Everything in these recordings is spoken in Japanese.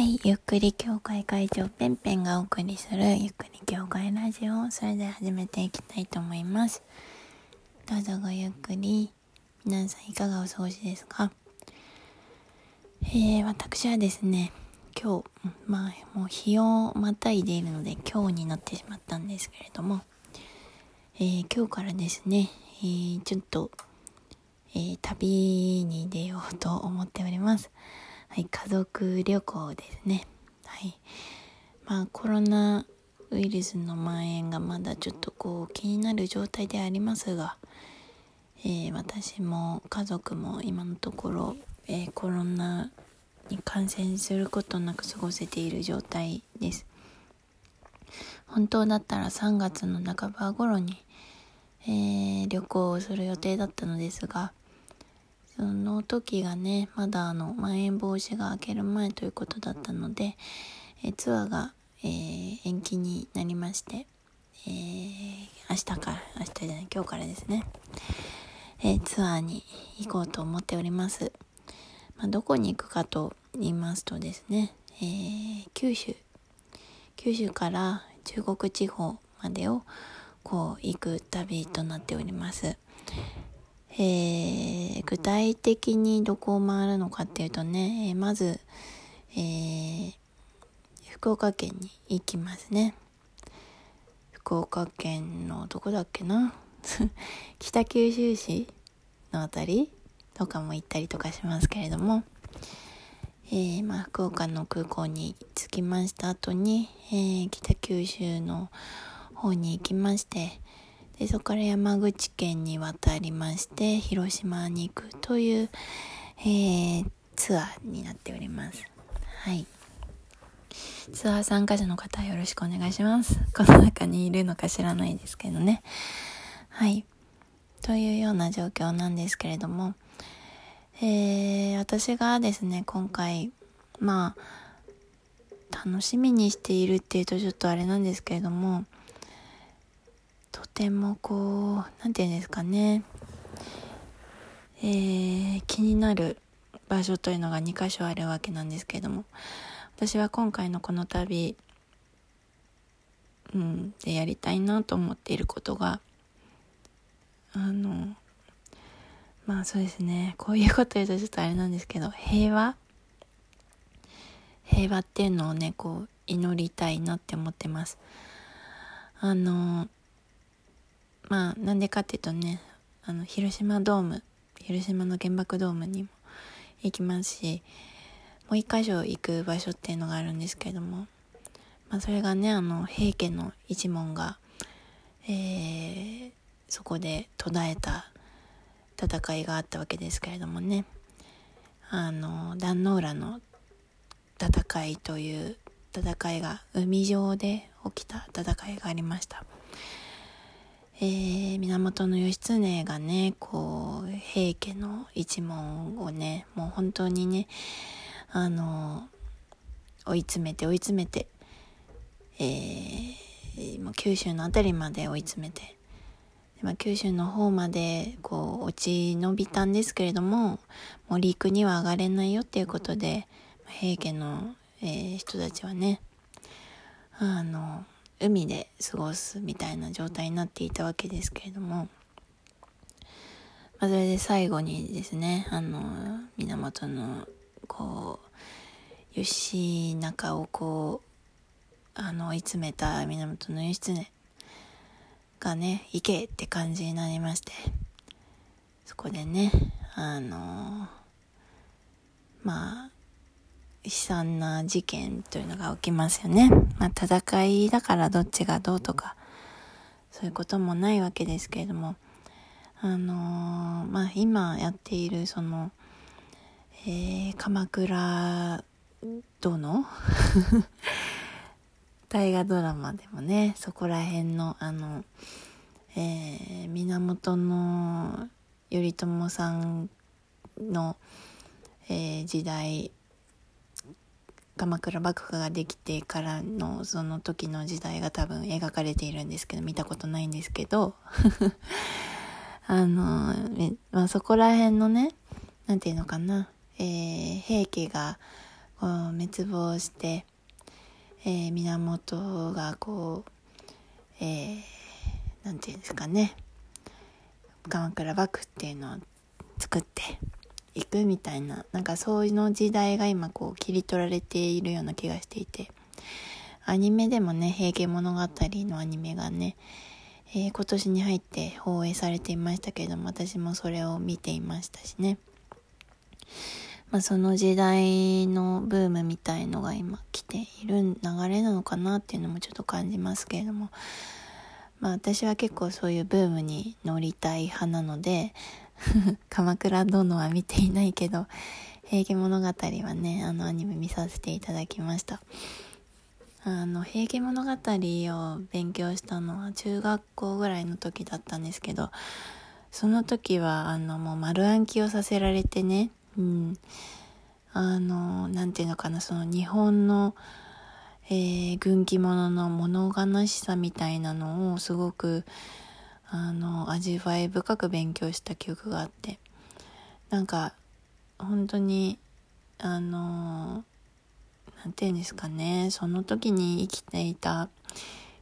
はい、ゆっくり協会会長ペンペンがお送りするゆっくり協会ラジオそれでは始めていきたいと思います。どうぞごゆっくり。皆さんいかがお過ごしですか？えー、私はですね、今日、まあ、もう日をまたいでいるので今日になってしまったんですけれども、えー、今日からですね、えー、ちょっと、え、旅に出ようと思っております。はい、家族旅行ですね。はい。まあ、コロナウイルスの蔓延がまだちょっとこう気になる状態でありますが、えー、私も家族も今のところ、えー、コロナに感染することなく過ごせている状態です。本当だったら3月の半ば頃に、えー、旅行をする予定だったのですが、その時がね、まだあの、まん延防止が明ける前ということだったので、えツアーが、えー、延期になりまして、えー、明日から、明日じゃない、今日からですね、えー、ツアーに行こうと思っております。まあ、どこに行くかと言いますとですね、えー、九州、九州から中国地方までをこう行く旅となっております。えー、具体的にどこを回るのかっていうとね、え、まず、えー、福岡県に行きますね。福岡県のどこだっけな？北九州市のあたりとかも行ったりとかしますけれども、えー、まあ、福岡の空港に着きました後に、えー、北九州の方に行きまして、でそこから山口県に渡りまして広島に行くという、えー、ツアーになっております。はい。ツアー参加者の方よろしくお願いします。この中にいるのか知らないですけどね。はい。というような状況なんですけれどもえー、私がですね今回まあ楽しみにしているっていうとちょっとあれなんですけれどもとてもこう、なんていうんですかね、えー、気になる場所というのが2箇所あるわけなんですけれども、私は今回のこの旅、うん、でやりたいなと思っていることが、あの、まあそうですね、こういうこと言うとちょっとあれなんですけど、平和？平和っていうのをね、こう、祈りたいなって思ってます。あの、まあなんでかっていうとねあの広島ドーム広島の原爆ドームにも行きますしもう一箇所行く場所っていうのがあるんですけれども、まあ、それがねあの平家の一門が、えー、そこで途絶えた戦いがあったわけですけれどもねあの壇ノ浦の戦いという戦いが海上で起きた戦いがありました。えー、源義経がね、こう、平家の一門をね、もう本当にね、あの、追い詰めて追い詰めて、えー、もう九州の辺りまで追い詰めて、まあ、九州の方までこう落ち延びたんですけれども、もう陸には上がれないよっていうことで、平家の、えー、人たちはね、あの、海で過ごすみたいな状態になっていたわけですけれども、まあ、それで最後にですね、あの、源の、こう、義仲をこう、あの、追い詰めた源義経がね、行けって感じになりまして、そこでね、あの、まあ、悲惨な事件というのが起きますよね。まあ、戦いだからどっちがどうとか、そういうこともないわけですけれども、あのー、まあ、今やっているその、えー、鎌倉殿？大河ドラマでもね、そこら辺の、あの、えー、源の頼朝さんの、えー、時代鎌倉幕府ができてからのその時の時代が多分描かれているんですけど見たことないんですけど。あの、まあ、そこら辺のね何て言うのかな、えー、平家がこう滅亡して、えー、源がこう、えー、ていうんですかね。鎌倉幕府っていうのを作っていくみたいななんかそういうの時代が今こう切り取られているような気がしていて。アニメでもね「平家物語」のアニメがね、えー、今年に入って放映されていましたけれども私もそれを見ていましたしね。まあ、その時代のブームみたいのが今来ている流れなのかなっていうのもちょっと感じますけれども、まあ、私は結構そういうブームに乗りたい派なので 鎌倉殿は見ていないけど平家物語はねあのアニメ見させていただきました。あの平家物語を勉強したのは中学校ぐらいの時だったんですけどその時はあのもう丸暗記をさせられてねうん、あのなんていうのかなその日本の、えー、軍記物の物悲しさみたいなのをすごくあの味わい深く勉強した記憶があってなんか本当にあのなんていうんですかねその時に生きていた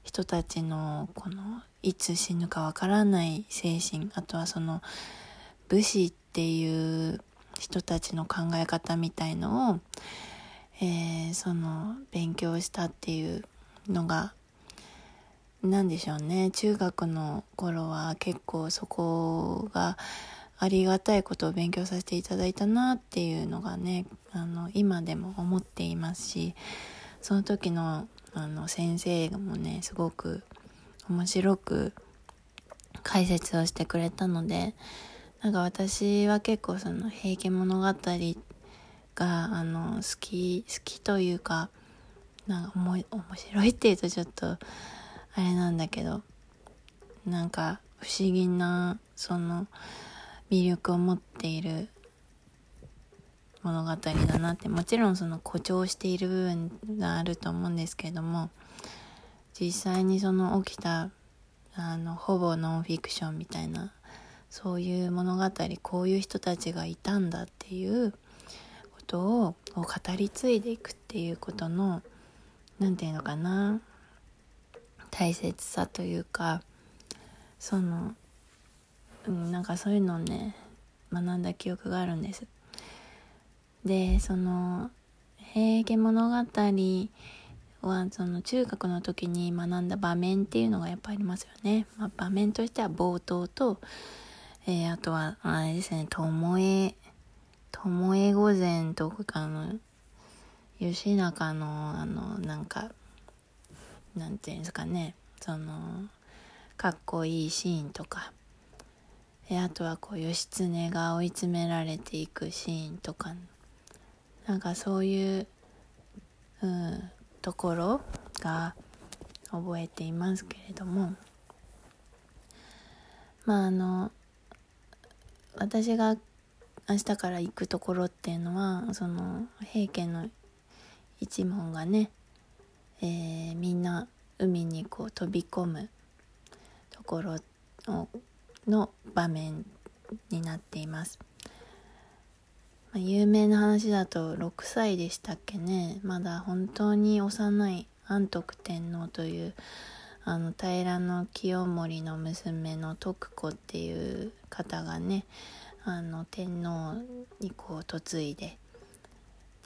人たちのこのいつ死ぬかわからない精神あとはその武士っていう人たちの考え方みたいのを、えー、その勉強したっていうのが何でしょうね。中学の頃は結構そこがありがたいことを勉強させていただいたなっていうのがねあの今でも思っていますしその時のあの先生もねすごく面白く解説をしてくれたのでなんか私は結構その「平家物語」があの好き好きというかなんか面白いっていうとちょっとあれなんだけどなんか不思議なその魅力を持っている物語だなってもちろんその誇張している部分があると思うんですけども実際にその起きたあのほぼノンフィクションみたいなそういう物語こういう人たちがいたんだっていうことを語り継いでいくっていうことの何て言うのかな大切さというかその、うん、なんかそういうのをね学んだ記憶があるんです。でその「平家物語」はその中学の時に学んだ場面っていうのがやっぱありますよね。まあ、場面としては冒頭とえー、あとは、あれですね、ともえ、ともえ御前とかの、吉中の、あの、なんか、なんていうんですかね、その、かっこいいシーンとか、あとはこう、義経が追い詰められていくシーンとか、なんかそういう、うん、ところが覚えていますけれども、まああの、私が明日から行くところっていうのはその平家の一門がね、えー、みんな海にこう飛び込むところの場面になっています。まあ、有名な話だと6歳でしたっけねまだ本当に幼い安徳天皇というあの平清盛の娘の徳子っていう方がねあの天皇にこう嫁いで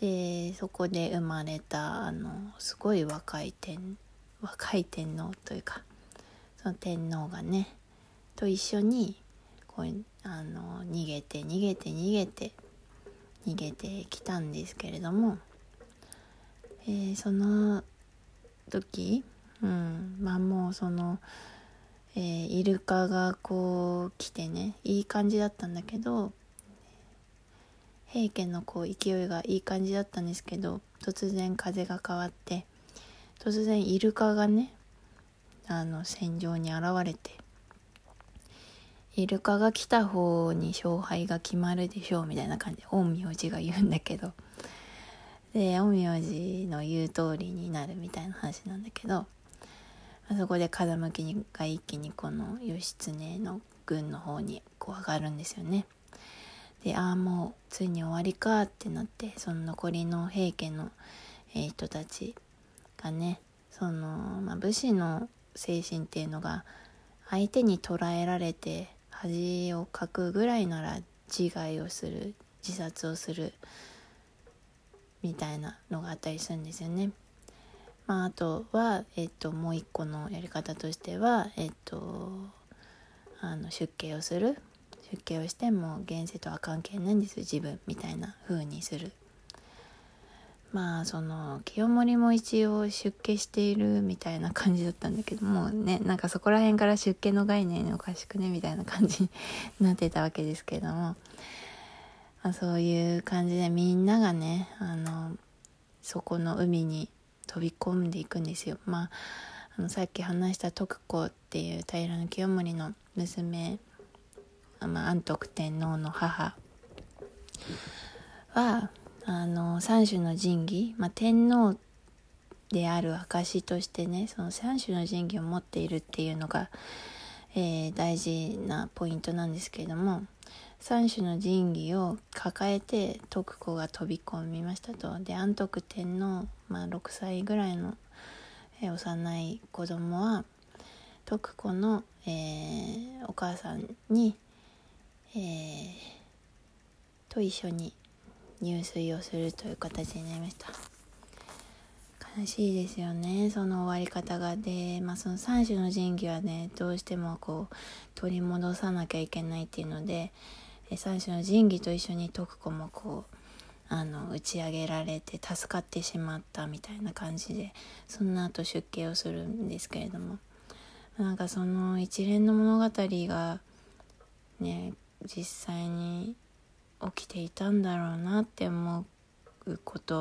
でそこで生まれたあのすごい若い天若い天皇というかその天皇がねと一緒にこうあの逃げて逃げて逃げて逃げてきたんですけれども、えー、その時うんまあもうその、えー、イルカがこう来てねいい感じだったんだけど平家のこう勢いがいい感じだったんですけど突然風が変わって突然イルカがねあの戦場に現れてイルカが来た方に勝敗が決まるでしょうみたいな感じで陰陽師が言うんだけどで陰陽師の言う通りになるみたいな話なんだけどそこで風向きが一気にこの義経の軍の方にこう上がるんですよね。でああもうついに終わりかってなってその残りの平家の、え、人たちがねその、まあ、武士の精神っていうのが相手に捕らえられて恥をかくぐらいなら自害をする自殺をするみたいなのがあったりするんですよね。まあ、あとは、えっと、もう一個のやり方としては、えっと、あの出家をする出家をしても現世とは関係ないんです自分みたいな風にするまあその清盛も一応出家しているみたいな感じだったんだけどもねなんかそこら辺から出家の概念におかしくねみたいな感じになってたわけですけれども、まあ、そういう感じでみんながねあのそこの海に飛び込んでいくんですよ。まああのさっき話した徳子っていう平清盛の娘、まあ、安徳天皇の母はあの三種の神器、まあ、天皇である証としてねその三種の神器を持っているっていうのが、えー、大事なポイントなんですけれども三種の神器を抱えて徳子が飛び込みましたと。で安徳天皇、まあ、6歳ぐらいの、えー、幼い子供は徳子の、えー、お母さんに、えー、と一緒に入水をするという形になりました。悲しいですよね。その終わり方がで、まあ、その3種の神器はねどうしてもこう取り戻さなきゃいけないっていうので3種の神器と一緒に徳子もこうあの打ち上げられて助かってしまったみたいな感じでその後出家をするんですけれども。なんかその一連の物語がね実際に起きていたんだろうなって思うこと